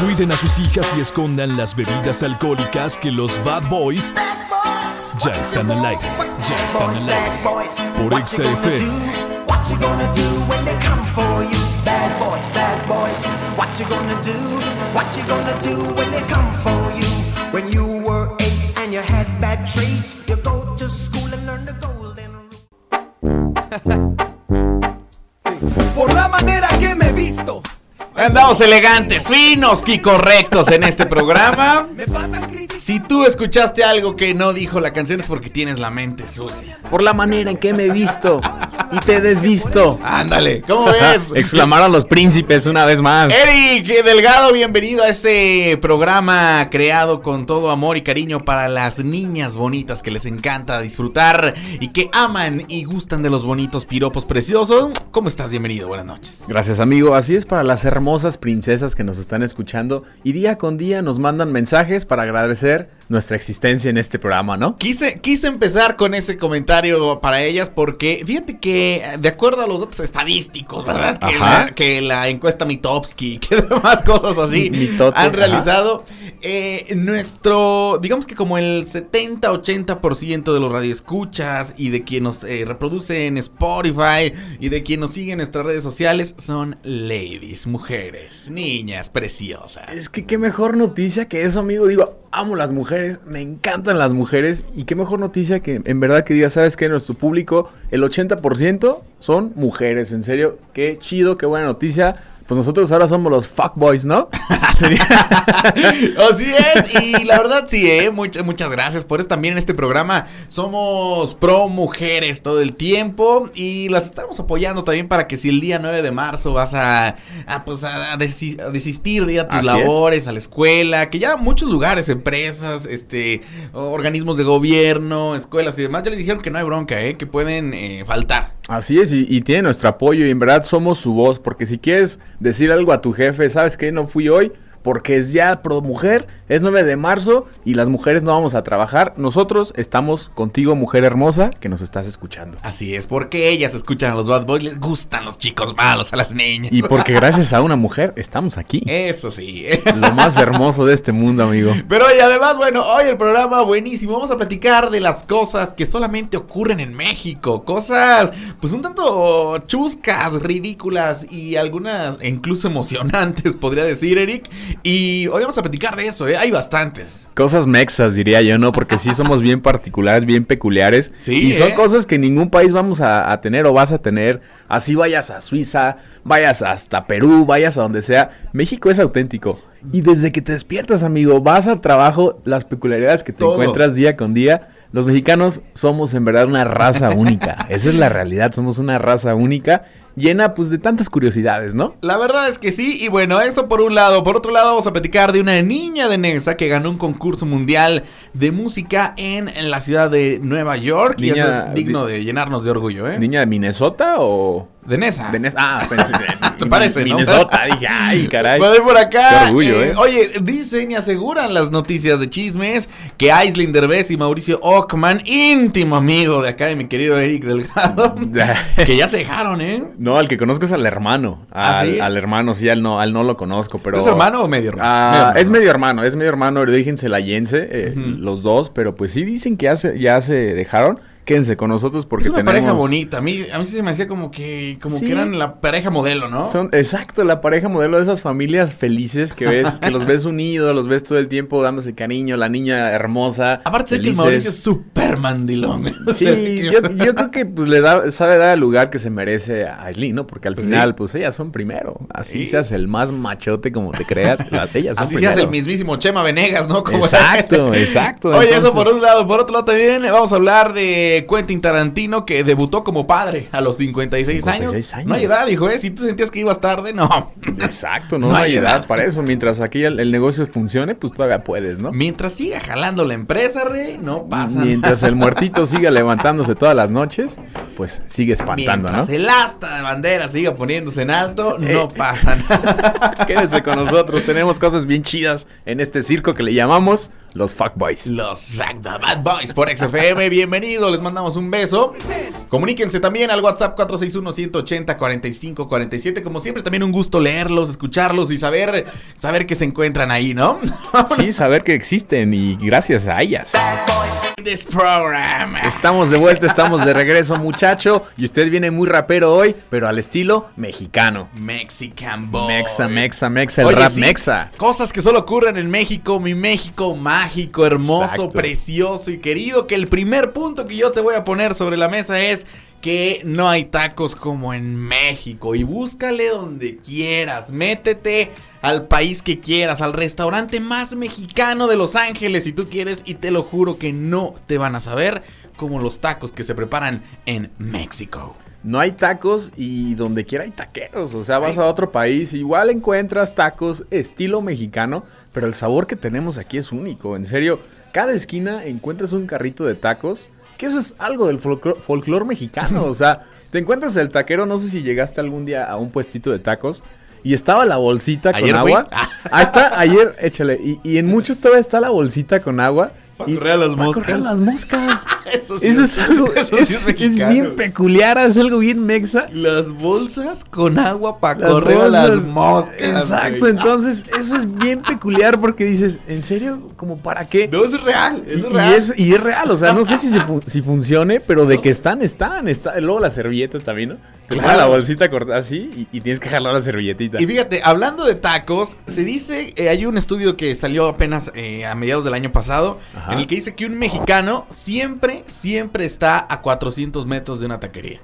Cuiden a sus hijas y escondan las bebidas alcohólicas que los Bad Boys ya están al aire. Ya están al aire. Por XFM. What you gonna do when they come for you? Bad boys, bad boys. What you gonna do? What you gonna do when they come for you? When you were eight and you had bad traits, you go to school Andamos elegantes, finos y correctos en este programa. Si tú escuchaste algo que no dijo la canción es porque tienes la mente sucia. Por la manera en que me he visto y te he desvisto. Ándale, ¿cómo ves? Exclamaron los príncipes una vez más. Eric Delgado, bienvenido a este programa creado con todo amor y cariño para las niñas bonitas que les encanta disfrutar y que aman y gustan de los bonitos piropos preciosos. ¿Cómo estás? Bienvenido, buenas noches. Gracias amigo, así es para las hermosas princesas que nos están escuchando y día con día nos mandan mensajes para agradecer ver nuestra existencia en este programa, ¿no? Quise, quise empezar con ese comentario para ellas porque fíjate que de acuerdo a los datos estadísticos, ¿verdad? Que, la, que la encuesta Mitowski, que demás cosas así Mitote, han realizado, eh, nuestro, digamos que como el 70-80% de los radioescuchas y de quien nos eh, reproduce en Spotify y de quien nos sigue en nuestras redes sociales son ladies, mujeres, niñas preciosas. Es que qué mejor noticia que eso, amigo. Digo, amo las mujeres, me encantan las mujeres. Y qué mejor noticia que en verdad que diga, ¿sabes qué? Nuestro público, el 80% son mujeres. En serio, qué chido, qué buena noticia. Pues nosotros ahora somos los fuckboys, ¿no? Así es, y la verdad sí, ¿eh? Muchas, muchas gracias por eso. También en este programa somos pro mujeres todo el tiempo y las estamos apoyando también para que si el día 9 de marzo vas a, a, pues, a, desi- a desistir de ir a tus Así es. labores, a la escuela, que ya muchos lugares, empresas, este, organismos de gobierno, escuelas y demás, ya les dijeron que no hay bronca, ¿eh? Que pueden eh, faltar. Así es, y, tiene nuestro apoyo y en verdad somos su voz, porque si quieres decir algo a tu jefe, ¿sabes qué? No fui hoy, porque es ya pro mujer, es 9 de marzo y las mujeres no vamos a trabajar. Nosotros estamos contigo, mujer hermosa, que nos estás escuchando. Así es, porque ellas escuchan a los bad boys, les gustan los chicos malos, a las niñas. Y porque gracias a una mujer estamos aquí. Eso sí. Lo más hermoso de este mundo, amigo. Pero y además, bueno, hoy el programa buenísimo. Vamos a platicar de las cosas que solamente ocurren en México. Cosas, pues un tanto chuscas, ridículas y algunas incluso emocionantes, podría decir, Eric. Y hoy vamos a platicar de eso, ¿eh? Hay bastantes. Cosas mexas, diría yo, ¿no? Porque sí somos bien particulares, bien peculiares. Sí, Y son ¿eh? cosas que ningún país vamos a, a tener o vas a tener. Así vayas a Suiza, vayas hasta Perú, vayas a donde sea. México es auténtico. Y desde que te despiertas, amigo, vas al trabajo, las peculiaridades que te Todo. encuentras día con día. Los mexicanos somos en verdad una raza única. Esa es la realidad, somos una raza única, llena pues de tantas curiosidades, ¿no? La verdad es que sí, y bueno, eso por un lado. Por otro lado, vamos a platicar de una niña de Nesa que ganó un concurso mundial de música en, en la ciudad de Nueva York. y Niña- eso es digno de llenarnos de orgullo, ¿eh? ¿Niña de Minnesota o...? De Nesa. De Nes- ah, pensé, ¿Te parece, no? Minnesota, dije, ay, caray. Ir por acá. Qué orgullo, ¿eh? Oye, dicen y aseguran las noticias de chismes que Aislinn Derbez y Mauricio Ockman, íntimo amigo de acá de mi querido Eric Delgado, que ya se dejaron, ¿eh? No, al que conozco es al hermano. ¿Ah, Al, sí? al hermano, sí, al no, al no lo conozco, pero. ¿Es hermano o medio hermano? Ah, Medio hermano, es ¿no? medio hermano, es medio hermano de origen celayense, eh, los dos, pero pues sí dicen que ya se, ya se dejaron. Quédense con nosotros porque es una tenemos. pareja bonita. A mí, a mí sí se me hacía como que, como Sí. que eran la pareja modelo, ¿no? Son, exacto, la pareja modelo de esas familias felices que ves, que los ves unidos, los ves todo el tiempo dándose cariño, la niña hermosa. Aparte sé que el felices. Mauricio es súper mandilón. Sí, yo, creo que pues le da, sabe dar el lugar que se merece a Aileen, ¿no? Porque al Pues final, sí. pues ellas son primero. Así Sí. seas el más machote como te creas, las ellas son Así se primero. hace el mismísimo Chema Venegas, ¿no? Como- Exacto, exacto. Oye, eso por un lado. Por otro lado también vamos a hablar de Quentin Tarantino que debutó como padre a los 56, 56 años. No hay años. edad, dijo, ¿eh? Si tú sentías que ibas tarde, no. Exacto, no, No hay hay edad edad. para eso. Mientras aquí el, el negocio funcione, pues todavía puedes, ¿no? Mientras siga jalando la empresa, rey, no pasa Mientras nada. el muertito siga levantándose todas las noches, pues sigue espantando, Mientras ¿no? el asta de bandera siga poniéndose en alto, Eh. no pasa nada. Quédense con nosotros, tenemos cosas bien chidas en este circo que le llamamos Los fuckboys. Los Bad Boys por XFM, bienvenido, les mandamos un beso. Comuníquense también al WhatsApp 461-180-4547. Como siempre, también un gusto leerlos, escucharlos y saber, saber que se encuentran ahí, ¿no? Sí, saber que existen y gracias a ellas. This program. Estamos de vuelta, estamos de regreso, muchacho. Y usted viene muy rapero hoy, pero al estilo mexicano. Mexican Boy. Mexa, mexa, mexa, el Oye, rap sí, mexa. Cosas que solo ocurren en México, mi México mágico, hermoso, Exacto. precioso y querido. Que el primer punto que yo te voy a poner sobre la mesa es que no hay tacos como en México. Y búscale donde quieras. Métete al país que quieras, al restaurante más mexicano de Los Ángeles si tú quieres. Y te lo juro que no te van a saber como los tacos que se preparan en México. No hay tacos y donde quiera hay taqueros. O sea, vas a otro país, igual encuentras tacos estilo mexicano, pero el sabor que tenemos aquí es único. En serio, cada esquina encuentras un carrito de tacos, que eso es algo del folclore, mexicano. O sea, te encuentras el taquero, no sé si llegaste algún día a un puestito de tacos. Y estaba la bolsita con Ayer fui. agua. Ah, está, ayer, échale. Y, y en muchos todavía está la bolsita con agua. Pa' y- correr a las moscas. correr a las moscas. Eso, sí Eso es algo, eso es, sí es es mexicano, bien peculiar, es algo bien mexa. Las bolsas con agua para correr a las moscas. Exacto, güey. entonces eso es bien peculiar porque dices, ¿en serio? ¿Como para qué? No, eso es real. Y, Eso es y real. es, y es real, o sea, no sé si, se fu- si funcione, pero de que están, están. Está, luego las servilletas también, ¿no? Claro. la bolsita cortada así y, y tienes que jalar la servilletita. Y fíjate, hablando de tacos, se dice, eh, hay un estudio que salió apenas eh, a mediados del año pasado, Ajá. en el que dice que un mexicano siempre, siempre está a 400 metros de una taquería.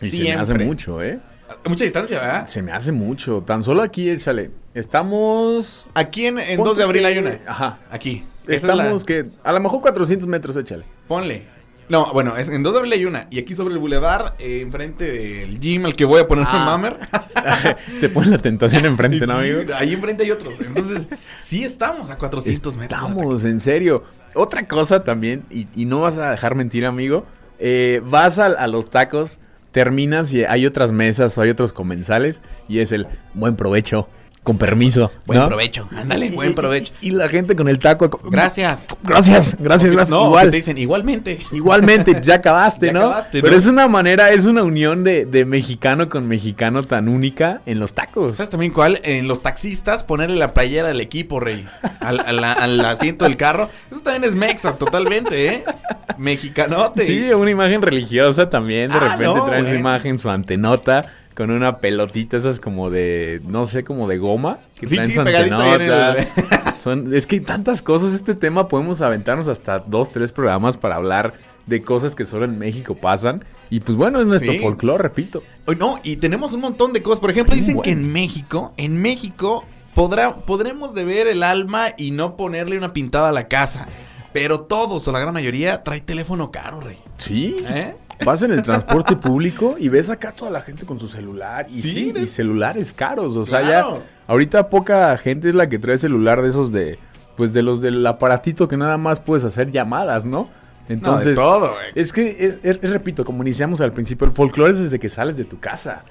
Y se me hace mucho, ¿eh? Mucha distancia, ¿verdad? Se me hace mucho. Tan solo aquí, échale. Estamos... Aquí en, en Ponte 2 de abril hay una. Ajá. Aquí. Esa es la- Estamos que... A lo mejor 400 metros, échale. Ponle. No, bueno, es, en 2 de abril hay una. Y aquí sobre el boulevard, eh, enfrente del gym al que voy a poner un Ah. mamer. Te pones la tentación enfrente, ¿no, Sí, amigo? Ahí enfrente hay otros. Entonces, sí estamos a 400 metros. Estamos, en serio. Otra cosa también, y, y no vas a dejar mentir, amigo. eh, vas a, a los tacos, terminas y hay otras mesas o hay otros comensales y es el buen provecho, con permiso. Buen ¿no? provecho. Ándale, buen provecho. Y, y la gente con el taco. Gracias. Gracias, gracias, gracias. No, Igual. te dicen igualmente. Igualmente, ya acabaste, Ya ¿no? acabaste, Pero ¿no? es una manera, es una unión de, de mexicano con mexicano tan única en los tacos. ¿Sabes también cuál? En los taxistas, ponerle la playera del equipo, rey. Al, al- al asiento del carro. Eso también es mexa, totalmente, ¿eh? Mexicanote. Sí, una imagen religiosa también. De Ah, repente no, traen su bueno. imagen, su antenota, con una pelotita, esas como de, no sé, como de goma. Que Sí, sí, el- Son, es que hay tantas cosas. Este tema podemos aventarnos hasta dos, tres programas para hablar de cosas que solo en México pasan. Y pues bueno, es nuestro Sí. folclore, repito. No, y tenemos un montón de cosas. Por ejemplo, dicen Bueno. que en México, en México, podrá, podremos deber el alma y no ponerle una pintada a la casa. Pero todos, o la gran mayoría, trae teléfono caro, rey. Sí. ¿Eh? Vas en el transporte público y ves acá toda la gente con su celular. Y Sí, y celulares caros. O sea, Claro. ya. Ahorita poca gente es la que trae celular de esos de. Pues de los del aparatito que nada más puedes hacer llamadas, ¿no? Entonces. no, de todo, güey. Es que, es- es- es, repito, como iniciamos al principio, el folclore es desde que sales de tu casa.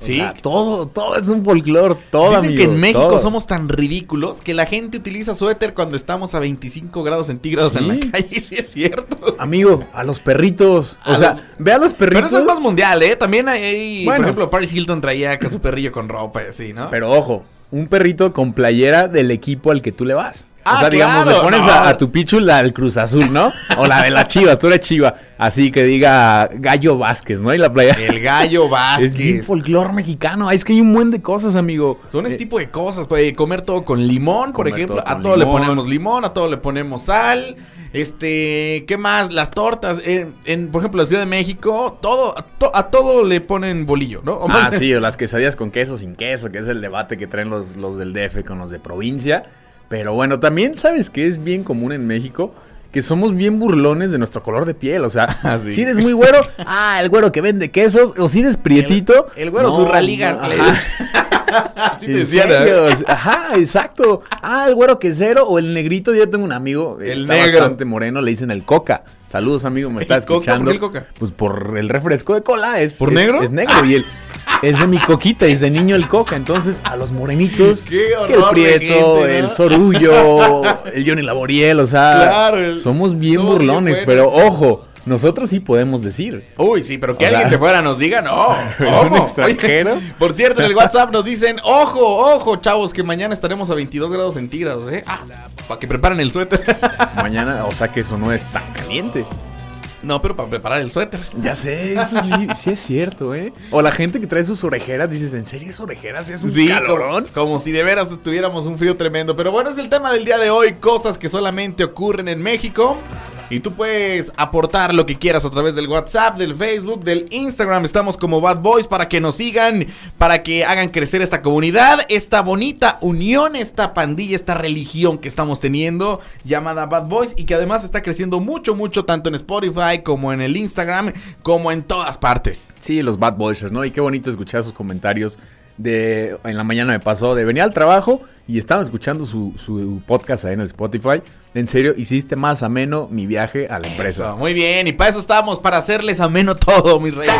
O Sí. sea, todo, todo es un folclore, todo. Dicen que en México todo. somos tan ridículos que la gente utiliza suéter cuando estamos a 25 grados centígrados en la calle. Sí, es cierto. Amigo, a los perritos. O A sea, los- ve a los Pero perritos. eso es más mundial, ¿eh? También hay, hay- por Bueno. ejemplo, Paris Hilton traía acá su perrillo con ropa y así, ¿no? Pero ojo, un perrito con playera del equipo al que tú le vas. O Ah, sea, digamos, claro, le pones no. a, a tu pichu la del Cruz Azul, ¿no? O la de la Chivas, tú eres Chiva. Así que diga Gallo Vázquez, ¿no? Y la playera. El gallo Es bien Vázquez. folclore mexicano. Ay, Es que hay un buen de cosas, amigo. Son ese Eh, tipo de cosas, pues, comer todo con limón, por ejemplo. todo A todo le ponemos limón, a todo le ponemos sal. Este, ¿qué más? Las tortas. En, en, por ejemplo, la Ciudad de México, todo, a, to- a todo le ponen bolillo, ¿no? O Ah, sí, o las quesadillas con queso, sin queso, que es el debate que traen los, los del DF con los de provincia. Pero bueno, también sabes que es bien común en México que somos bien burlones de nuestro color de piel. O sea, Ah, sí. si eres muy güero, ah, el güero que vende quesos. O si eres prietito. El, el güero no, le- ajá. Así te ¿En decían, ¿eh? Ajá, exacto. Ah, el güero quesero o el negrito. Yo tengo un amigo, El está negro. bastante moreno, le dicen el coca. Saludos, amigo, me está ¿El Coca? ¿Por escuchando. qué el Coca? Pues por el refresco de cola es. ¿Por es- negro? Es negro y el. Es de mi coquita, es de niño el coca. Entonces, a los morenitos, que el Prieto, gente, ¿no? el Sorullo, el Johnny Laboriel, o sea, Claro, el- somos bien somos burlones, pero ojo, nosotros sí podemos decir. Uy, sí, pero que alguien de fuera nos diga, no. ¿Un ¿cómo? extranjero? Oye, por cierto, en el WhatsApp nos dicen, ojo, ojo, chavos, que mañana estaremos a 22 grados centígrados, ¿eh? Ah, para que preparen el suéter. Mañana, o sea que eso no es tan caliente. No, pero para preparar el suéter. Ya sé, eso sí, sí es cierto, ¿eh? O la gente que trae sus orejeras, dices, ¿en serio es orejeras? ¿Es un Sí, calorón? como, como si de veras tuviéramos un frío tremendo. Pero bueno, es el tema del día de hoy, cosas que solamente ocurren en México. Y tú puedes aportar lo que quieras a través del WhatsApp, del Facebook, del Instagram. Estamos como Bad Boys para que nos sigan, para que hagan crecer esta comunidad, esta bonita unión, esta pandilla, esta religión que estamos teniendo llamada Bad Boys y que además está creciendo mucho, mucho, tanto en Spotify como en el Instagram, como en todas partes. Sí, los Bad Boys, ¿no? Y qué bonito escuchar sus comentarios de... En la mañana me pasó de venir al trabajo y estaba escuchando su, su podcast ahí en el Spotify. En serio, hiciste más ameno mi viaje a la empresa. Eso, muy bien, y para eso estamos, para hacerles ameno todo, mis reyes.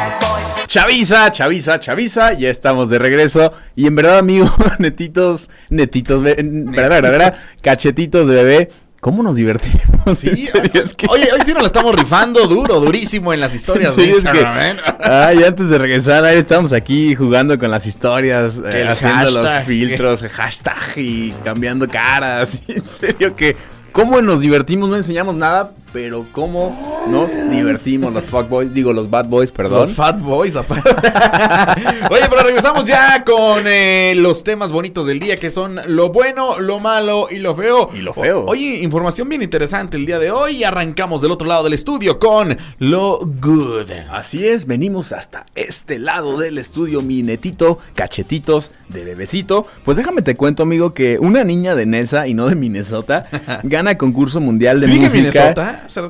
Chaviza, chaviza, chaviza, ya estamos de regreso. Y en verdad, amigo, netitos, netitos, verdad, verdad, cachetitos de bebé, ¿cómo nos divertimos? Sí, serio, es que- Oye, hoy sí nos la estamos rifando duro, durísimo en las historias Sí, de es que- ¿eh? Ay, antes de regresar, ahí estamos aquí jugando con las historias, eh, Que haciendo los filtros, hashtag y cambiando caras. En serio que, ¿cómo nos divertimos? No enseñamos nada, pero ¿cómo nos divertimos los fuckboys? Digo, los bad boys, perdón. Los Fat Boys, aparte. Oye, pero regresamos ya con eh, los temas bonitos del día, que son lo bueno, lo malo y lo feo. Y lo feo. O- oye, información bien interesante el día de hoy. Y arrancamos del otro lado del estudio con lo good. Así es, venimos hasta este lado del estudio, mi netito, cachetitos de bebecito. Pues déjame te cuento, amigo, que una niña de Nesa y no de Minnesota gana concurso mundial de ¿Sí música. Minnesota? Hace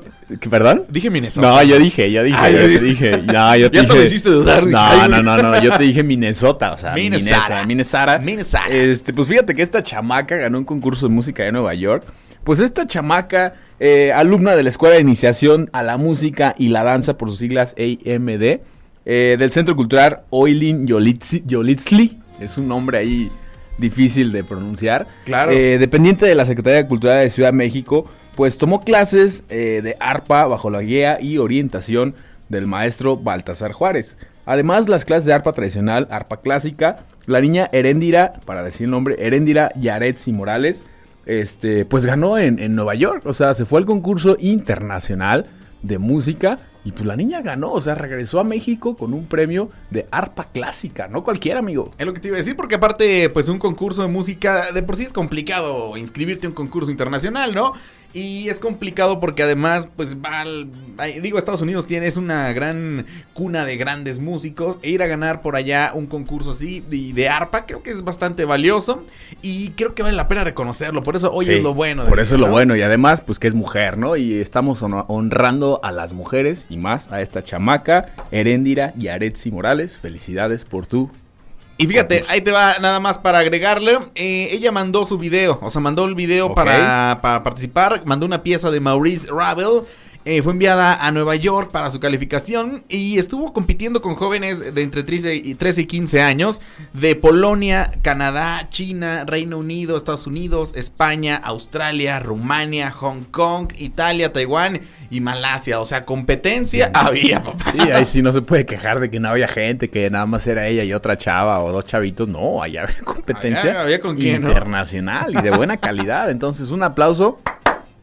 rato- ¿Qué, ¿Perdón? Dije Minnesota. No, yo dije, yo dije, Ay, yo dije- dije, no, yo te Ya hasta dije- me hiciste dudar, No, no, no, no, yo te dije Minnesota, o sea, Minnesota. Minnesota, Minnesota. Este, pues fíjate que esta chamaca ganó un concurso de música de Nueva York. Pues esta chamaca, eh, alumna de la Escuela de Iniciación a la Música y la Danza, por sus siglas AMD, eh, del Centro Cultural Oilin Yolitzli, es un nombre ahí difícil de pronunciar. Claro. Eh, dependiente de la Secretaría de Cultura de Ciudad de México, pues tomó clases eh, de arpa bajo la guía y orientación del maestro Baltasar Juárez. Además, las clases de arpa tradicional, arpa clásica, la niña Heréndira, para decir el nombre, Heréndira Yaretsi Morales, este, pues ganó en, en Nueva York. O sea, se fue al concurso internacional de música y pues la niña ganó. O sea, regresó a México con un premio de arpa clásica. No cualquiera, amigo. Es lo que te iba a decir, porque aparte, pues un concurso de música, de por sí es complicado inscribirte a un concurso internacional, ¿no? Y es complicado porque además, pues va al- digo, Estados Unidos tiene, es una gran cuna de grandes músicos. E ir a ganar por allá un concurso así de, de arpa, creo que es bastante valioso. Y creo que vale la pena reconocerlo. Por eso hoy Sí, es lo bueno. Por eso es lo ¿no? bueno. Y además, pues que es mujer, ¿no? Y estamos hon- honrando a las mujeres y más a esta chamaca, Heréndira y Aretsi Morales. Felicidades por tu. Y fíjate, ahí te va nada más para agregarle. eh, ella mandó su video, o sea, mandó el video para, para participar. Mandó una pieza de Maurice Ravel. Eh, fue enviada a Nueva York para su calificación y estuvo compitiendo con jóvenes de entre 13 y, 13 y 15 años de Polonia, Canadá, China, Reino Unido, Estados Unidos, España, Australia, Rumania, Hong Kong, Italia, Taiwán y Malasia. O sea, competencia había, papá. Sí, ahí sí no se puede quejar de que no había gente, que nada más era ella y otra chava o dos chavitos. No, allá había competencia Allá había con quién, ¿no? internacional y de buena calidad. Entonces, un aplauso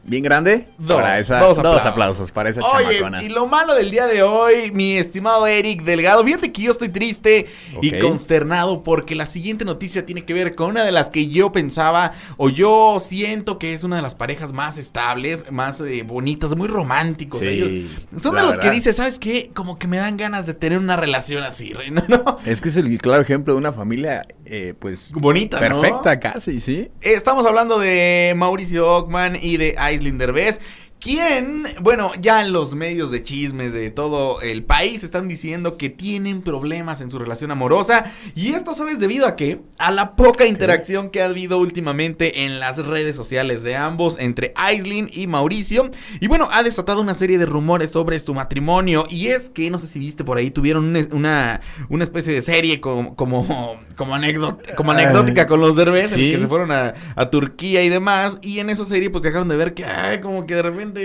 bien grande Dos, para esa, dos dos, aplausos. para esa Oye, chamacona. y lo malo del día de hoy, mi estimado Eric Delgado, fíjate que yo estoy triste y consternado porque la siguiente noticia tiene que ver con una de las que yo pensaba o yo siento que es una de las parejas más estables, más eh, bonitas, muy románticos. Sí, ellos. Son de los que dices, ¿sabes qué? Como que me dan ganas de tener una relación así, ¿no? no? Es que es el claro ejemplo de una familia, eh, pues. Bonita, ¿no? Perfecta, casi, sí. Estamos hablando de Mauricio Ockman y de Aislinn Derbez. Quien, bueno, ya en los medios de chismes de todo el país están diciendo que tienen problemas en su relación amorosa. Y esto, ¿sabes debido a qué? A la poca interacción que ha habido últimamente en las redes sociales de ambos, entre Aislinn y Mauricio. Y bueno, ha desatado una serie de rumores sobre su matrimonio. Y es que, no sé si viste por ahí, tuvieron una, una, especie de serie como, como, como, anécdota, como anecdótica con los el Sí. que se fueron a, a Turquía y demás. Y en esa serie, pues dejaron de ver que, ay, como que de repente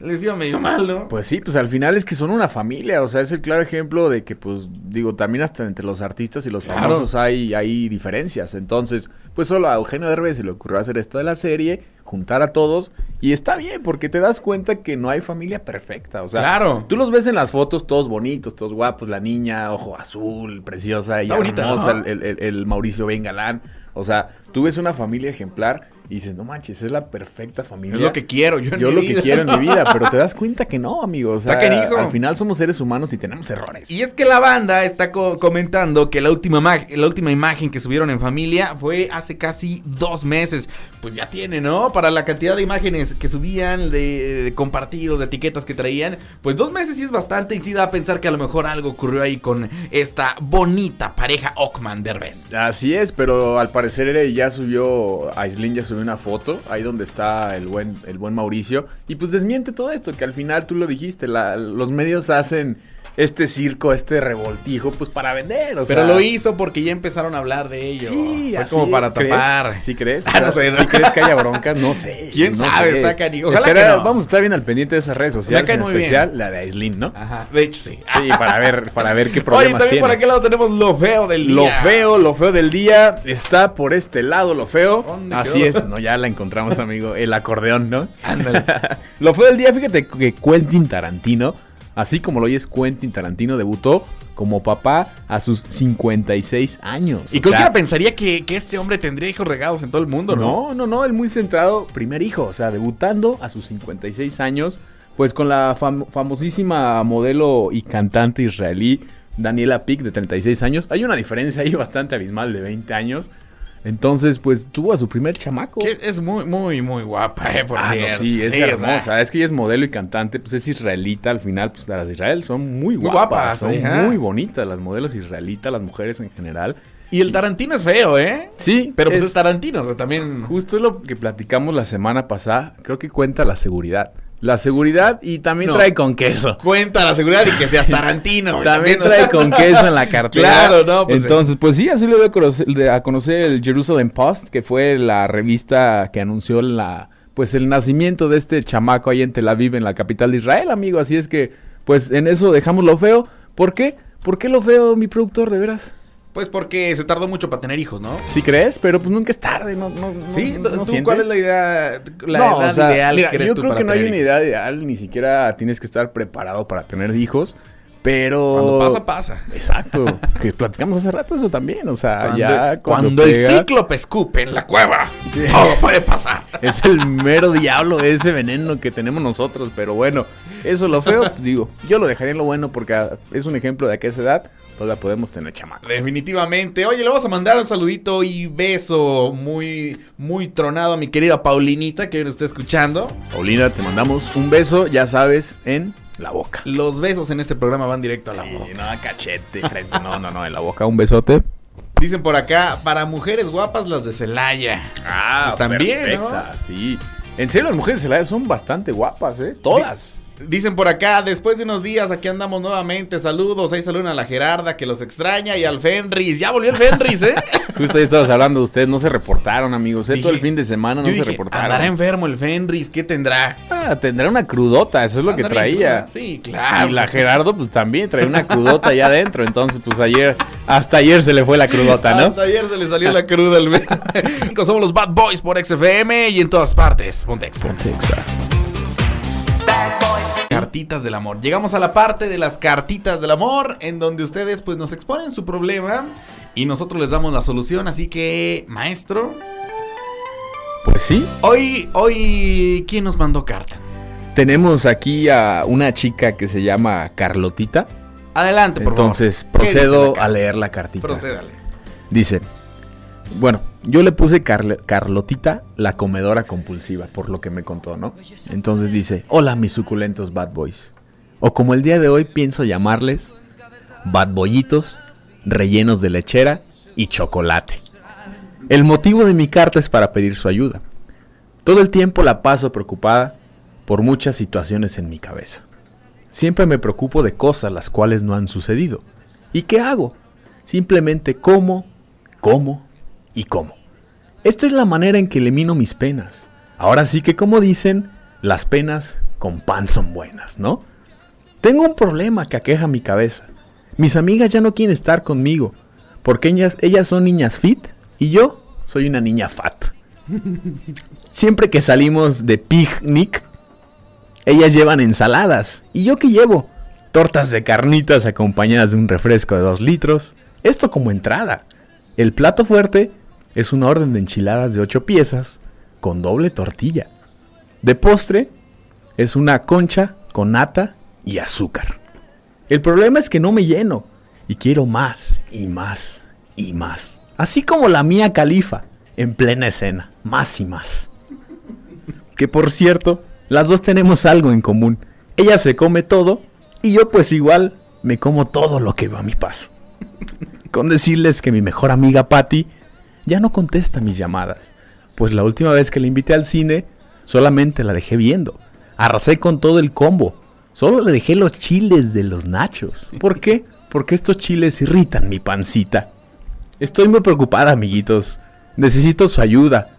les iba medio mal, ¿no? Pues sí, pues al final es que son una familia, o sea, es el claro ejemplo de que, pues, digo, también hasta entre los artistas y los Claro. famosos hay, hay diferencias. Entonces, pues solo a Eugenio Derbez se le ocurrió hacer esto de la serie, juntar a todos, y está bien, porque te das cuenta que no hay familia perfecta, o sea, Claro. tú los ves en las fotos todos bonitos, todos guapos, la niña, ojo azul, preciosa y bonita, hermosa, ¿no? el, el- el Mauricio Ben Galán, o sea, tú ves una familia ejemplar y dices, no manches, es la perfecta familia. Es lo que quiero, yo en Yo mi lo vida. que quiero en mi vida, pero te das cuenta que no, amigo. O sea, al final somos seres humanos y tenemos errores. Y es que la banda está co- comentando que la última, ma- la última imagen que subieron en familia fue hace casi dos meses. Pues ya tiene, ¿no? Para la cantidad de imágenes que subían, de, de compartidos, de etiquetas que traían. Pues dos meses sí es bastante y sí da a pensar que a lo mejor algo ocurrió ahí con esta bonita pareja Ockman Derbez. Así es, pero al parecer ya subió, Aislinn ya subió una foto, ahí donde está el buen, el buen Mauricio, y pues desmiente todo esto, que al final tú lo dijiste, la- los medios hacen este circo, este revoltijo, pues para vender, o Pero sea, lo hizo porque ya empezaron a hablar de ello. Sí, Fue así como para ¿crees? tapar. ¿Sí crees? Ah, no sé, ¿sí ¿no? crees que haya broncas? No sé. ¿Quién no sabe? sé. Está canijo. No. Vamos a estar bien al pendiente de esas redes sociales, en bien. especial la de Aislinn, ¿no? Ajá. De hecho, sí. Sí, para ver, para ver qué Oye, problemas también tiene. por aquel lado tenemos lo feo del día. Lo feo, lo feo del día está por este lado, lo feo. ¿Dónde Así quedó? es, no, ya la encontramos, amigo. El acordeón, ¿no? Ándale. lo feo del día, fíjate que Quentin Tarantino, así como lo oyes, Quentin Tarantino debutó como papá a sus 56 años. Y O cualquiera sea, pensaría que, que este hombre tendría hijos regados en todo el mundo, ¿no? No, no, no, él muy centrado, primer hijo, o sea, debutando a sus 56 años, pues con la fam- famosísima modelo y cantante israelí Daniela Pick de 36 años. Hay una diferencia ahí bastante abismal de 20 años. Entonces, pues tuvo a su primer chamaco. Que es muy, muy, muy guapa, eh, por Ah, no, cierto. sí, es o sea, hermosa. es que ella es modelo y cantante, pues es israelita. Al final, pues las de Israel son muy Muy guapas. guapas, son muy bonitas las modelos israelitas, las mujeres en general. Y el Tarantino es feo, ¿eh? Sí, Pero pues es, Tarantino, o sea, también. Justo es lo que platicamos la semana pasada. Creo que cuenta la seguridad. La seguridad y también No. trae con queso. Cuenta la seguridad y que seas Tarantino. También trae con queso en la cartera. Claro, no, pues, Entonces, pues sí, así lo dio a conocer, de- a conocer el Jerusalem Post, que fue la revista que anunció la, pues el nacimiento de este chamaco ahí en Tel Aviv, en la capital de Israel, amigo. Así es que, pues en eso dejamos lo feo. ¿Por qué? ¿Por qué lo feo, mi productor, de veras? Pues porque se tardó mucho para tener hijos, ¿no? Sí crees, pero pues nunca es tarde, ¿no? no, no- Sí, no- ¿tú sientes? cuál es la idea, la No, edad o sea, ideal mira, que eres yo tú creo para que no hay una edad ideal, ni siquiera tienes que estar preparado para tener hijos, pero... Cuando pasa, pasa. Exacto, que platicamos hace rato eso también, o sea, Cuando, ya cuando el pega, cíclope escupe en la cueva, todo puede pasar. Es el mero diablo ese veneno que tenemos nosotros, pero bueno, eso lo feo, pues digo, yo lo dejaría en lo bueno porque ah, es un ejemplo de que a esa edad todavía podemos tener chamaco. Definitivamente. Oye, le vamos a mandar un saludito y beso muy, muy tronado a mi querida Paulinita que hoy nos está escuchando. Paulina, te mandamos un beso, ya sabes, en la boca. Los besos en este programa van directo a la boca. Sí, no, cachete, frente, no, no, no, en la boca, un besote. Dicen por acá, para mujeres guapas las de Celaya. Ah, Pues ¿no? perfecta, sí. En serio, las mujeres de Celaya son bastante guapas, ¿eh? Todas. Dicen por acá, después de unos días aquí andamos nuevamente. Saludos, ahí saludan a la Gerarda que los extraña y al Fenris. Ya volvió el Fenris, ¿eh? Justo ahí estabas hablando de ustedes, no se reportaron, amigos. ¿eh? Dije- Todo el fin de semana no Yo se reportaron. andará enfermo el Fenris, ¿qué tendrá? Ah, tendrá una crudota, eso es lo que traía. Sí, claro. Y la Gerardo, pues también traía una crudota allá adentro. Entonces, pues ayer, hasta ayer se le fue la crudota, ¿no? Hasta ayer se le salió la cruda al. Somos los Bad Boys por XFM y en todas partes. Pontex. Boys. Cartitas del amor. Llegamos a la parte de las cartitas del amor en donde ustedes pues nos exponen su problema y nosotros les damos la solución. Así que, maestro, Pues sí, hoy, hoy, ¿quién nos mandó carta? tenemos aquí a una chica que se llama Carlotita. Adelante, por Entonces, favor. ¿Qué dice la procedo a leer la cartita. Procédale. Dice, bueno, Yo le puse Carlotita, la comedora compulsiva, por lo que me contó, ¿no? Entonces dice, hola mis suculentos bad boys. O como el día de hoy pienso llamarles, bad boyitos, rellenos de lechera y chocolate. El motivo de mi carta es para pedir su ayuda. Todo el tiempo la paso preocupada por muchas situaciones en mi cabeza. Siempre me preocupo de cosas las cuales no han sucedido. ¿Y qué hago? Simplemente como, como y como. Esta es la manera en que elimino mis penas. Ahora sí que como dicen, las penas con pan son buenas, ¿no? Tengo un problema que aqueja mi cabeza. Mis amigas ya no quieren estar conmigo, porque ellas, ellas son niñas fit y yo soy una niña fat. Siempre que salimos de picnic, ellas llevan ensaladas. ¿Y yo qué llevo? Tortas de carnitas acompañadas de un refresco de 2 litros. Esto como entrada. El plato fuerte es una orden de enchiladas de 8 piezas con doble tortilla. De postre es una concha con nata y azúcar. El problema es que no me lleno y quiero más y más y más. Así como la mía califa en plena escena, más y más. Que por cierto, las dos tenemos algo en común. Ella se come todo y yo pues igual me como todo lo que va a mi paso. Con decirles que mi mejor amiga Patty ya no contesta mis llamadas, pues la última vez que la invité al cine solamente la dejé viendo. Arrasé con todo el combo. Solo le dejé los chiles de los nachos. ¿Por qué? Porque estos chiles irritan mi pancita. Estoy muy preocupada, amiguitos. Necesito su ayuda.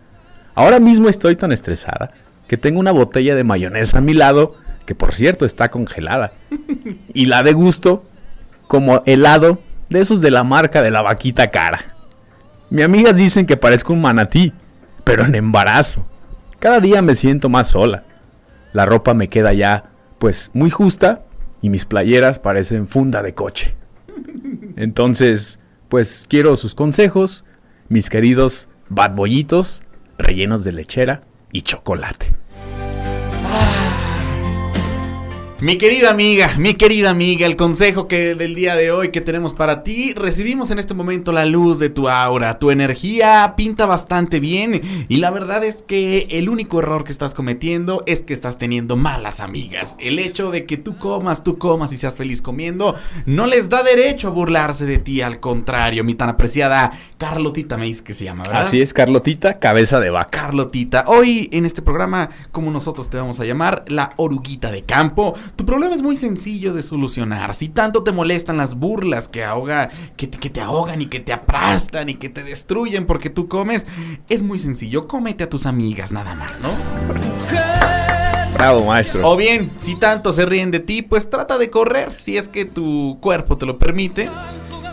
Ahora mismo estoy tan estresada que tengo una botella de mayonesa a mi lado, que por cierto está congelada. Y la de gusto como helado de esos de la marca de la vaquita cara. Mi amigas dicen que parezco un manatí, pero en embarazo. Cada día me siento más sola. La ropa me queda ya, pues, muy justa y mis playeras parecen funda de coche. Entonces, pues quiero sus consejos, mis queridos bad bollitos, rellenos de lechera y chocolate. Mi querida amiga, mi querida amiga, el consejo que del día de hoy que tenemos para ti, recibimos en este momento la luz de tu aura, tu energía pinta bastante bien y la verdad es que el único error que estás cometiendo es que estás teniendo malas amigas. El hecho de que tú comas, tú comas y seas feliz comiendo no les da derecho a burlarse de ti, al contrario, mi tan apreciada Carlotita me dice que se llama, ¿verdad? Así es, Carlotita, cabeza de vaca. Carlotita. Hoy en este programa, como nosotros te vamos a llamar, la oruguita de campo. Tu problema es muy sencillo de solucionar. Si tanto te molestan las burlas que ahoga, que te, que te ahogan y que te aplastan y que te destruyen porque tú comes, es muy sencillo. Cómete a tus amigas nada más, ¿no? Bravo, maestro. O bien, si tanto se ríen de ti, pues trata de correr, si es que tu cuerpo te lo permite.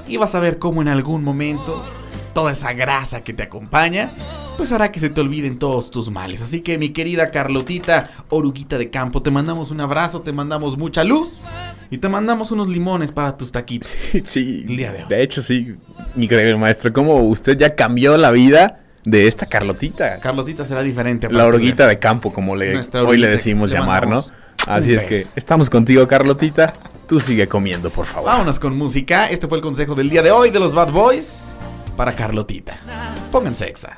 Y vas a ver cómo en algún momento toda esa grasa que te acompaña, pues hará que se te olviden todos tus males. Así que mi querida Carlotita, oruguita de campo, te mandamos un abrazo, te mandamos mucha luz y te mandamos unos limones para tus taquitos. Sí, El día de hoy. de hecho sí. Increíble, maestro. Cómo usted ya cambió la vida de esta Carlotita. Carlotita será diferente. La oruguita de campo, como le, hoy le decimos llamar, ¿no? Así es que estamos contigo, Carlotita. Tú sigue comiendo, por favor. Vámonos con música. Este fue el consejo del día de hoy de los Bad Boys para Carlotita. Pónganse exa.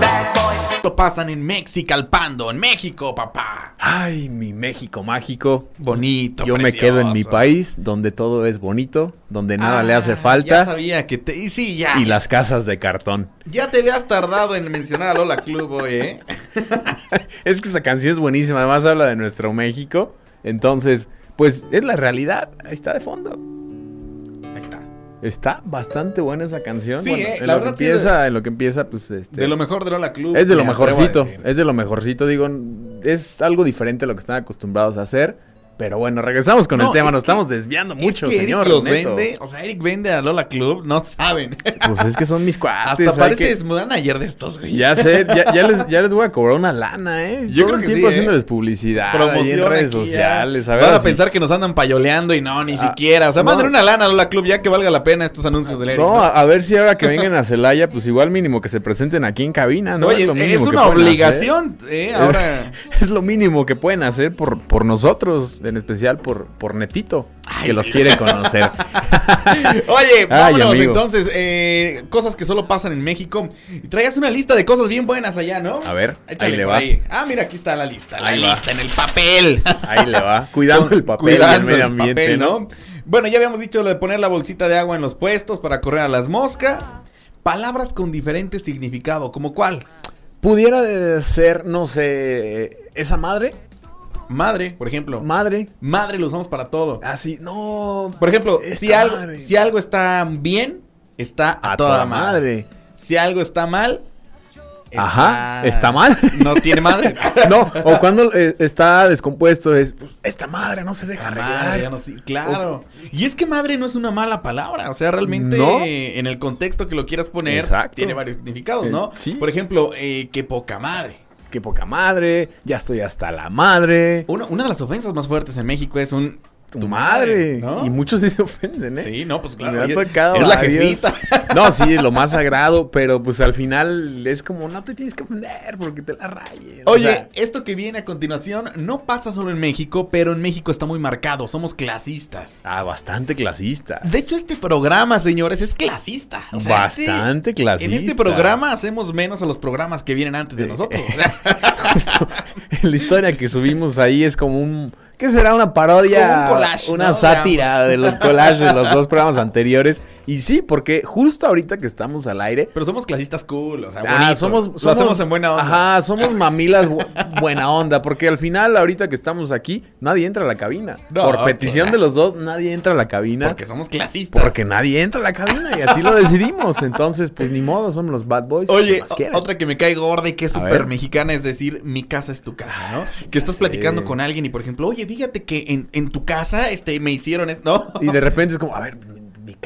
Bad boys. Lo pasan en Mexicalpando, en México, papá. Ay, mi México mágico. Bonito. Yo me quedo en mi país, donde todo es bonito, donde nada le hace Ah, Ya falta. sabía que te. Y sí, ya. Y las casas de cartón. Ya te habías tardado en mencionar a Lola Club hoy, ¿eh? Es que esa canción es buenísima, además habla de nuestro México. Entonces, pues es la realidad. Ahí está de fondo. Está. Bastante buena esa canción. Sí, Bueno, eh, en, la lo que sí empieza, en lo que empieza, pues este. De lo mejor de Lola Club. es de lo mejorcito. Es de lo mejorcito, digo. Es algo diferente a lo que están acostumbrados a hacer. Pero bueno, regresamos con No, el tema. Nos que- estamos desviando mucho, es que señor. Eric los Neto. vende. O sea, Eric vende a Lola Club. No saben. Pues es que son mis cuates. Hasta hay pareces que- manager de estos, güey. Ya sé, ya, ya les, ya les voy a cobrar una lana, ¿eh? Yo Todo creo el que tiempo sí, ¿eh? haciéndoles publicidad ahí promoción en redes aquí sociales. A ver Van a pensar que nos andan payoleando y no, ni Ah, siquiera. O sea, no. manden una lana a Lola Club ya que valga la pena estos anuncios del Eric. No, ¿no? a, ver si ahora que vengan a Celaya, pues igual mínimo que se presenten aquí en cabina, ¿no? Oye, lo es, mínimo una obligación, ¿eh? Ahora. Es lo mínimo que pueden hacer por, por nosotros, en especial por, por Netito. que los quiere conocer. Oye, vámonos entonces. eh, cosas que solo pasan en México. Y traigas una lista de cosas bien buenas allá, ¿no? A ver, Échale ahí le va. ahí. Ah, mira, aquí está la lista. La Ahí va. lista en el papel. Ahí le va. Cuidando el papel y el Cuidando medio el ambiente, papel, ¿no? Bueno, ya habíamos dicho lo de poner la bolsita de agua en los puestos para correr a las moscas. Palabras con diferente significado, ¿como cuál? Pudiera ser, no sé, esa madre. Madre, por ejemplo. Madre. Madre lo usamos para todo. Así, no. Por ejemplo, si algo, madre. si algo está bien, está a, toda, madre. Si algo está mal, Ajá, ¿está mal? No tiene madre. No, o cuando eh, está descompuesto es, pues, esta madre no se deja La arreglar. madre, ya no sé, claro. Y es que madre no es una mala palabra, o sea, realmente No. eh, en el contexto que lo quieras poner Exacto. tiene varios significados, Eh, ¿no? sí. Por ejemplo, eh, qué poca madre. Qué poca madre, ya estoy hasta la madre. Una, una de las ofensas más fuertes en México es un Tu madre. ¿no? Y muchos sí se ofenden, ¿eh? Sí, no, pues claro. tocado es la jefita. No, sí, es lo más sagrado, pero pues al final es como no te tienes que ofender porque te la rayen. O Oye, sea, esto que viene a continuación no pasa solo en México, pero en México está muy marcado, somos clasistas. ah, bastante clasista. De hecho, este programa, señores, es clasista. O sea, Bastante este- clasista. En este programa hacemos menos a los programas que vienen antes de nosotros. O sea, Justo la historia que subimos ahí es como un. ¿Qué será? Una parodia. Un collage, Una ¿no? sátira de los collages de los dos programas anteriores. Y sí, porque justo ahorita que estamos al aire. pero somos clasistas cool, o sea, Ah, bonitos. somos, Lo somos- hacemos en buena onda. Ajá, somos mamilas bu- buena onda. Porque al final, ahorita que estamos aquí, nadie entra a la cabina. No, Por petición claro. de los dos, nadie entra a la cabina. Porque somos clasistas. Porque nadie entra a la cabina y así lo decidimos. Entonces, pues ni modo, somos los bad boys. ¿qué Oye, otra que me cae gorda y que es súper mexicana es decir, mi casa es tu casa, ¿no? Que estás platicando con alguien y, por ejemplo, oye, fíjate que en, en tu casa este, me hicieron esto, ¿no? Y de repente es como, a ver,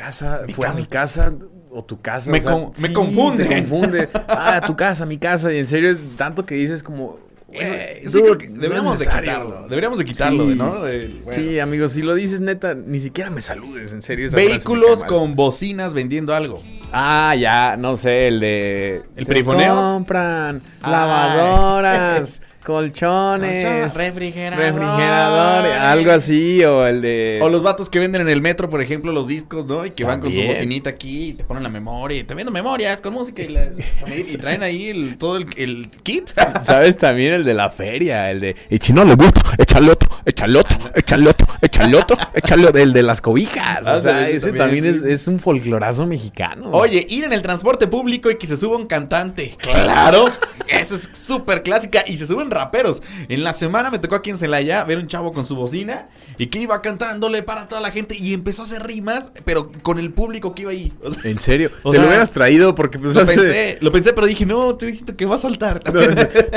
casa, Mi fue casa. a mi casa o tu casa. Me o sea, con- me confunde. Te confunde. Ah, tu casa, mi casa. Y en serio es tanto que dices como, eso dude, es deberíamos de quitarlo. Deberíamos de quitarlo, Sí. ¿no? De- bueno. Sí, amigos, si lo dices neta, ni siquiera me saludes, en serio. Vehículos con bocinas vendiendo algo. Ah, ya, no sé, el de... ¿El perifoneo? compran Ay. lavadoras, colchones, Colchón, refrigerador. algo así, o el de... O los vatos que venden en el metro, por ejemplo, los discos, ¿no? Y que van con su bocinita aquí y te ponen la memoria. Y te vendo memorias con música y, traen ahí el- todo el, el kit. ¿Sabes también el de la feria? El de, y si no le gusta, échale otro, échale otro, échale otro, échale otro, échale otro", el de las cobijas. O sea, ese también, también es, es un folclorazo mexicano. Oye, ir en el transporte público y que se suba un cantante. Claro. Esa es súper clásica. Y se suben raperos. En la semana me tocó aquí en Celaya ver un chavo con su bocina y que iba cantándole para toda la gente y empezó a hacer rimas, pero con el público que iba ahí. O sea, En serio, O te sea, lo hubieras traído porque pues lo hace- pensé, lo pensé, pero dije, no, te siento que va a saltar. No,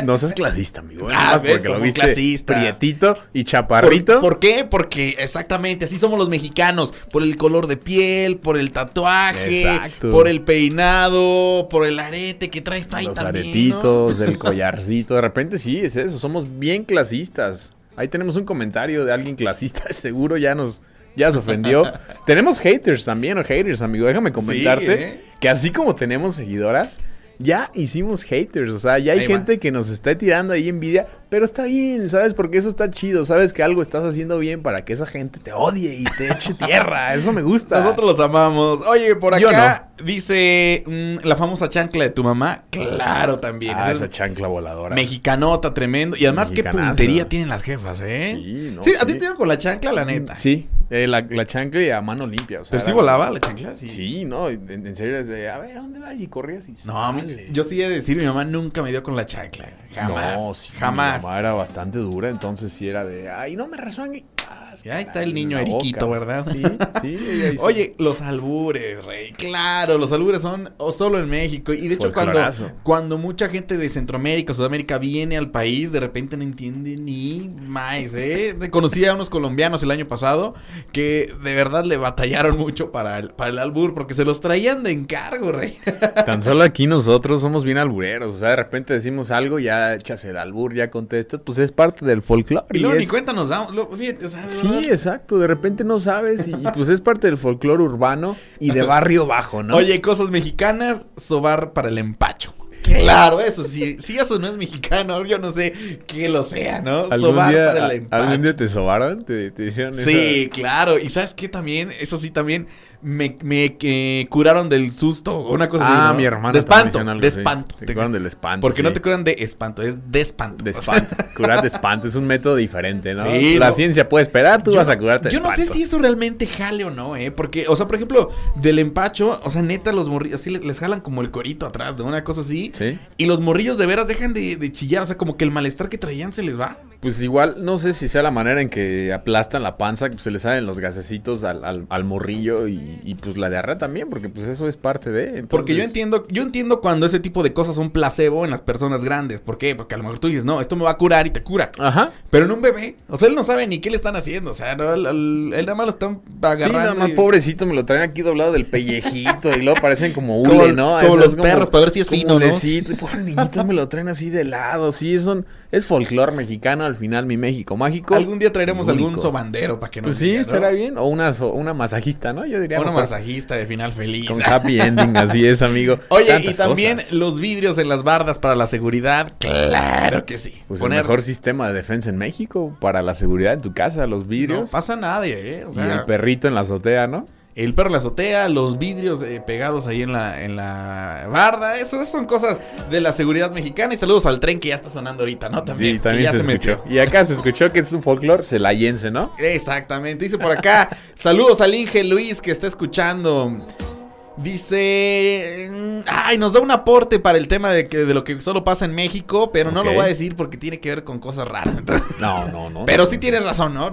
no seas clasista, amigo. Ah, ves, porque lo viste clasistas. prietito y ¿Por, chaparrito. por qué? Porque exactamente así somos los mexicanos. Por el color de piel, por el tatuaje, Exacto. por el peinado, por el arete que traes ahí los también. ¿no? aretitos, el collarcito. De repente sí, es eso. Somos bien clasistas. Ahí tenemos un comentario de alguien clasista. Seguro ya nos. Ya se ofendió. tenemos haters también, o haters, amigo. Déjame comentarte ¿eh? que así como tenemos seguidoras, ya hicimos haters. O sea, ya hay Ahí va. gente que nos está tirando ahí envidia. Pero está bien, ¿sabes? Porque eso está chido. Sabes que algo estás haciendo bien para que esa gente te odie y te eche tierra. Eso me gusta. Nosotros los amamos. Oye, por acá dice mm, la famosa chancla de tu mamá. Claro, también. Ah, Esa esa es chancla voladora. mexicanota tremendo. Y además, qué puntería tienen las jefas, ¿eh? Sí, no, sí, a ti te iban con la chancla, la neta. Sí, eh, la, la chancla y a mano limpia. O sea, Pero sí volaba la chancla, sí. Sí, no, en, en serio, de, a ver, ¿a dónde vas? Y corrías y No, sale. yo sí he de decir, mi mamá nunca me dio con la chancla. Jamás. No, sí, jamás. Mamá era bastante dura, entonces sí era de, ay, no me resuene. Ah, es Y ahí está el niño Eriquito, boca. ¿verdad? Sí, sí. Oye, los albures, rey. Claro, los albures son o solo en México. Y de hecho, cuando, cuando mucha gente de Centroamérica, Sudamérica viene al país, de repente no entiende ni más, ¿eh? Conocí a unos colombianos el año pasado que de verdad le batallaron mucho para el, para el albur porque se los traían de encargo, rey. Tan solo aquí nosotros somos bien albureros. O sea, de repente decimos algo, ya echas el albur, ya contestas, pues es parte del folclore. Y luego es- ni cuenta nos damos. lo- fíjate, o sea, Sí, verdad. exacto. De repente no sabes y, y, pues es parte del folclore urbano y de barrio bajo, ¿no? Oye, cosas mexicanas, sobar para el empacho. Claro, eso sí. Si eso no es mexicano, yo no sé qué lo sea, ¿no? ¿Algún Sobar día, para el empacho. ¿Algún día te sobaron? ¿Te, te hicieron esa- Sí, claro. Y sabes qué también, eso sí también me, me eh, curaron del susto. Una cosa Ah, así. ¿no? mi hermana. De espanto. algo De espanto. Te curan del espanto. Porque no sí. te curan de espanto, es de espanto. De O espanto. Curar de espanto es un método diferente, ¿no? Sí, La no. ciencia puede esperar, tú yo vas a curarte de Yo no sé si eso realmente jale o no, ¿eh? Porque, o sea, por ejemplo, del empacho, o sea, neta, los morrillos, así les, les jalan como el corito atrás de una cosa así. Sí. Y los morrillos de veras dejan de, de chillar, o sea, como que el malestar que traían se les va. Pues igual, no sé si sea la manera en que aplastan la panza, que pues, se le salen los gasecitos al, al- al morrillo y, y, pues la diarrea también, porque pues eso es parte de. entonces- Porque yo entiendo, yo entiendo cuando ese tipo de cosas son placebo en las personas grandes. ¿Por qué? Porque a lo mejor tú dices, no, esto me va a curar y te cura. Ajá. Pero en un bebé, o sea, él no sabe ni qué le están haciendo. O sea, no, él, él- él nada más lo están Sí, agarrando. nada más y- pobrecito, me lo traen aquí doblado del pellejito y luego parecen como hule, Como- ¿no? como los perros, para ver si es fino, ¿no? hulecito. Pobre niñito, me lo traen así de lado. Sí, son, es folclore mexicano al final, mi México mágico. Algún día traeremos algún sobandero para que nos Pues sí, estará bien. O una, so- una masajista, ¿no? Yo diría. Masajista de final feliz. Con happy ending, así es, amigo. Oye, y también cosas. los vidrios en las bardas para la seguridad. Claro que sí. Pues Poner- el mejor sistema de defensa en México para la seguridad en tu casa, los No vidrios. pasa nada, ¿eh? O y sea, el perrito en la azotea, ¿no? El perro en la azotea, los vidrios eh, pegados ahí en la, en la barda. Eso, eso son cosas de la seguridad mexicana. Y saludos al tren que ya está sonando ahorita, ¿no? También, sí, también ya se, escuchó. Y acá se escuchó que es un folclore celayense, ¿no? Exactamente. Dice por acá, saludos al Inge Luis que está escuchando. Dice, ay, nos da un aporte para el tema de, que, de lo que solo pasa en México, pero no lo voy a decir porque tiene que ver con cosas raras. Entonces, No, no, no. pero sí tienes razón, ¿no?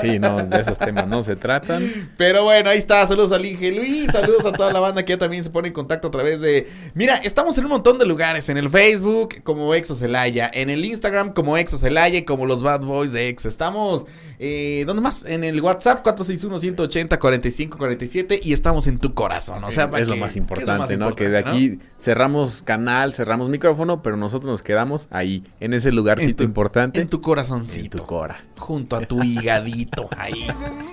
Sí, no, de esos temas no se tratan. Pero bueno, ahí está. Saludos al Inge Luis. Saludos a toda la banda que ya también se pone en contacto a través de. Mira, estamos en un montón de lugares. En el Facebook, como Exo Celaya. En el Instagram, como Exo Celaya. Y como los Bad Boys de Ex. Estamos. Eh, ¿Dónde más? En el WhatsApp, 461-180-4547. Y estamos en tu corazón. O sea, para es lo que- más que es importante, lo más ¿no? Que de importante, aquí cerramos canal, cerramos micrófono, pero nosotros nos quedamos ahí, en ese lugarcito En tu- importante. En tu corazoncito. en tu cora. Junto a tu higadito. Ahí.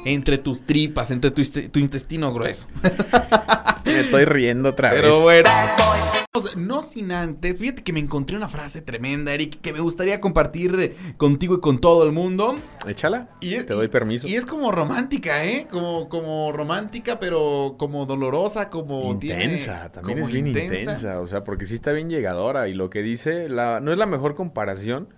Entre tus tripas. Entre tu, este- tu intestino grueso. Me estoy riendo otra Pero vez. bueno. No sin antes, fíjate que me encontré una frase tremenda, Eric, que me gustaría compartir contigo y con todo el mundo. Échala. Y es- Te doy permiso. Y es como romántica, ¿eh? Como, como romántica, pero como dolorosa, como tiene- intensa, también como es bien intensa. o sea, porque sí está bien llegadora y lo que dice, la, no es la mejor comparación,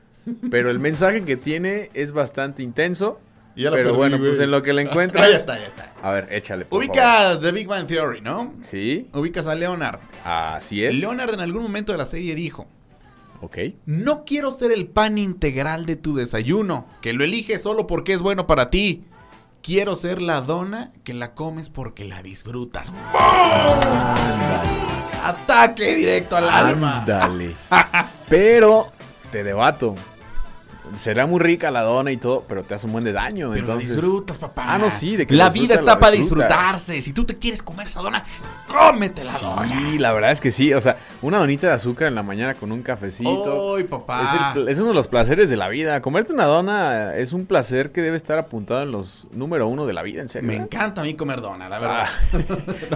pero el mensaje que tiene es bastante intenso. Ya pero perdí, bueno, pues en lo que la Ah, encuentras. ya está, ya está. A ver, échale. por favor. Ubicas The Big Bang Theory, ¿no? Sí, Ubicas a Leonard. así es. Leonard en algún momento de la serie dijo, Ok. No quiero ser el pan integral de tu desayuno, que lo eliges solo porque es bueno para ti. Quiero ser la dona que la comes porque la disfrutas. Ataque directo al alma. Ándale. pero te debato. Será muy rica la dona y todo, pero te hace un buen de daño. Pero la entonces, disfrutas, papá. Ah, no, sí, de que La vida está la para disfrutarse. Si tú te quieres comer esa dona, cómete la dona. Sí, la verdad es que sí. O sea, una donita de azúcar en la mañana con un cafecito. Ay, papá. Es, el pl- es uno de los placeres de la vida. Comerte una dona es un placer que debe estar apuntado en los número uno de la vida, en serio. Me ¿eh? encanta a mí comer dona, la verdad.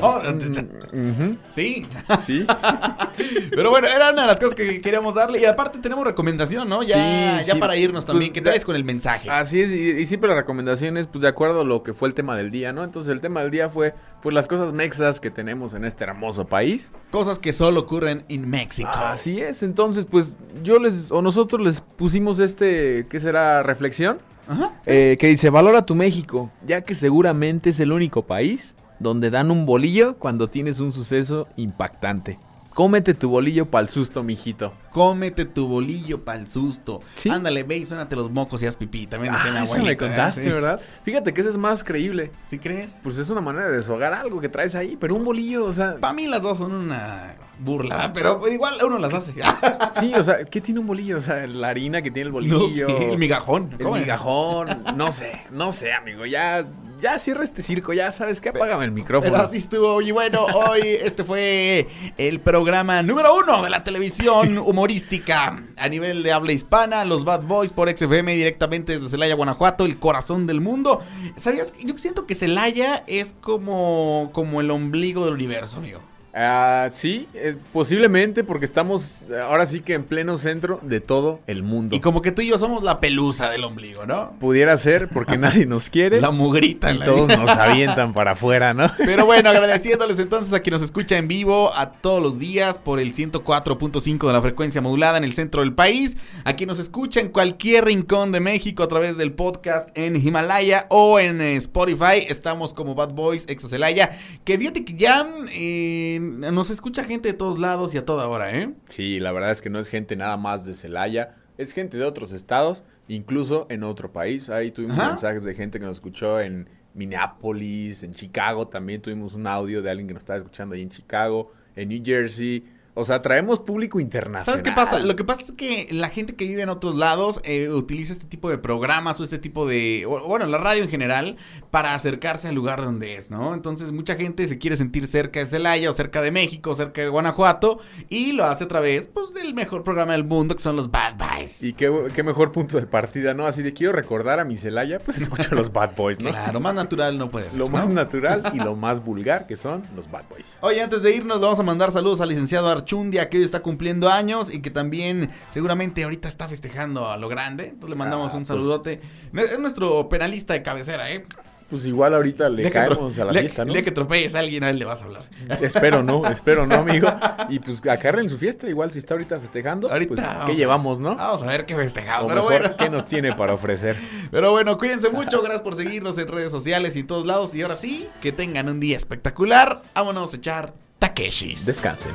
Ah. no, sí. Sí. Pero bueno, era una de las cosas que queríamos darle. Y aparte tenemos recomendación, ¿no? Ya, Sí, ya sí. para irnos también. Pues, que ya- traes con el mensaje. Así es, y, y siempre la recomendación es pues de acuerdo a lo que fue el tema del día, ¿no? Entonces el tema del día fue pues las cosas mexas que tenemos en este hermoso país. Cosas que solo ocurren en México. Así es, entonces pues yo les, o nosotros les pusimos este, ¿qué será? Reflexión. Ajá. Eh, que dice, valora tu México, ya que seguramente es el único país donde dan un bolillo cuando tienes un suceso impactante. Cómete tu bolillo pa'l susto, mijito. Cómete tu bolillo para el susto. Sí. Ándale, ve y suénate los mocos y haz pipí. También Ah, eso me abuelita, ¿eh? contaste, Sí. ¿verdad? Fíjate que ese es más creíble. ¿Sí crees? Pues es una manera de deshogar algo que traes ahí, pero un bolillo, o sea... Para mí las dos son una burla, ¿verdad? pero igual uno las hace. Sí, o sea, ¿qué tiene un bolillo? O sea, la harina que tiene el no bolillo. sé, el migajón. El ¿Cómo? migajón, no sé, no sé, amigo, ya, ya cierra este circo, ya sabes que apágame el micrófono. Pero así estuvo. Y bueno, hoy este fue el programa número uno de la televisión humorística a nivel de habla hispana. Los Bad Boys por XFM directamente desde Celaya, Guanajuato, el corazón del mundo. ¿Sabías? Yo siento que Celaya es como, como el ombligo del universo, amigo. Ah, sí, eh, posiblemente porque estamos ahora sí que en pleno centro de todo el mundo. Y como que tú y yo somos la pelusa del ombligo, ¿no? Pudiera ser porque nadie nos quiere La mugrita. y la- todos nos avientan para afuera, ¿no? Pero bueno, agradeciéndoles entonces a quien nos escucha en vivo a todos los días por el 104.5 de la frecuencia modulada en el centro del país, a quien nos escucha en cualquier rincón de México a través del podcast en Himalaya o en eh, Spotify, estamos como Bad Boys Exa Celaya, que fíjate que ya eh, nos escucha gente de todos lados y a toda hora, ¿eh? Sí, la verdad es que no es gente nada más de Celaya, es gente de otros estados, incluso en otro país. Ahí tuvimos Ajá. mensajes de gente que nos escuchó en Minneapolis, en Chicago, también tuvimos un audio de alguien que nos estaba escuchando ahí en Chicago, en New Jersey. O sea, traemos público internacional. ¿Sabes qué pasa? Lo que pasa es que la gente que vive en otros lados eh, utiliza este tipo de programas o este tipo de, o- bueno, la radio en general, para acercarse al lugar donde es, ¿no? Entonces mucha gente se quiere sentir cerca de Celaya o cerca de México o cerca de Guanajuato y lo hace a través, pues, del mejor programa del mundo que son los Bad Boys. Y qué, qué mejor punto de partida, ¿no? Así de quiero recordar a mi Celaya, pues escucho a los Bad Boys, ¿no? Claro, más natural no puede ser. Lo ¿no? más natural y lo más vulgar que son los Bad Boys. Oye, antes de irnos, le vamos a mandar saludos al licenciado Archundia, que hoy está cumpliendo años y que también seguramente ahorita está festejando a lo grande. Entonces le mandamos Ah, un pues. saludote. Es nuestro penalista de cabecera, ¿eh? Pues igual ahorita le caemos a la fiesta, ¿no? día que atropelles a alguien, a él le vas a hablar. Espero no, espero no, amigo. Y pues acarren su fiesta, igual si está ahorita festejando. Ahorita pues, ¿qué a- llevamos, no? Vamos a ver qué festejamos. o Pero mejor, bueno. ¿qué nos tiene para ofrecer? Pero bueno, cuídense mucho. Gracias por seguirnos en redes sociales y en todos lados. Y ahora sí, que tengan un día espectacular. Vámonos a echar Takeshis. Descansen.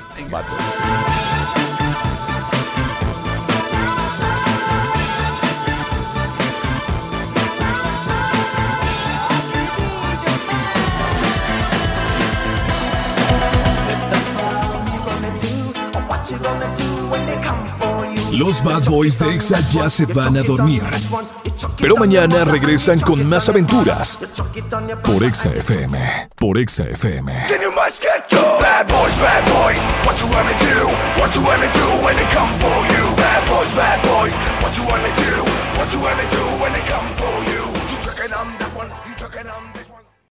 Los Bad Boys de Exa ya se van a dormir. Pero mañana regresan con más aventuras. Por Exa FM. Por Exa FM. Bad boys, bad boys, what you wanna do? What you wanna do when they come for you? Bad boys, bad boys, what you wanna do? What you wanna do?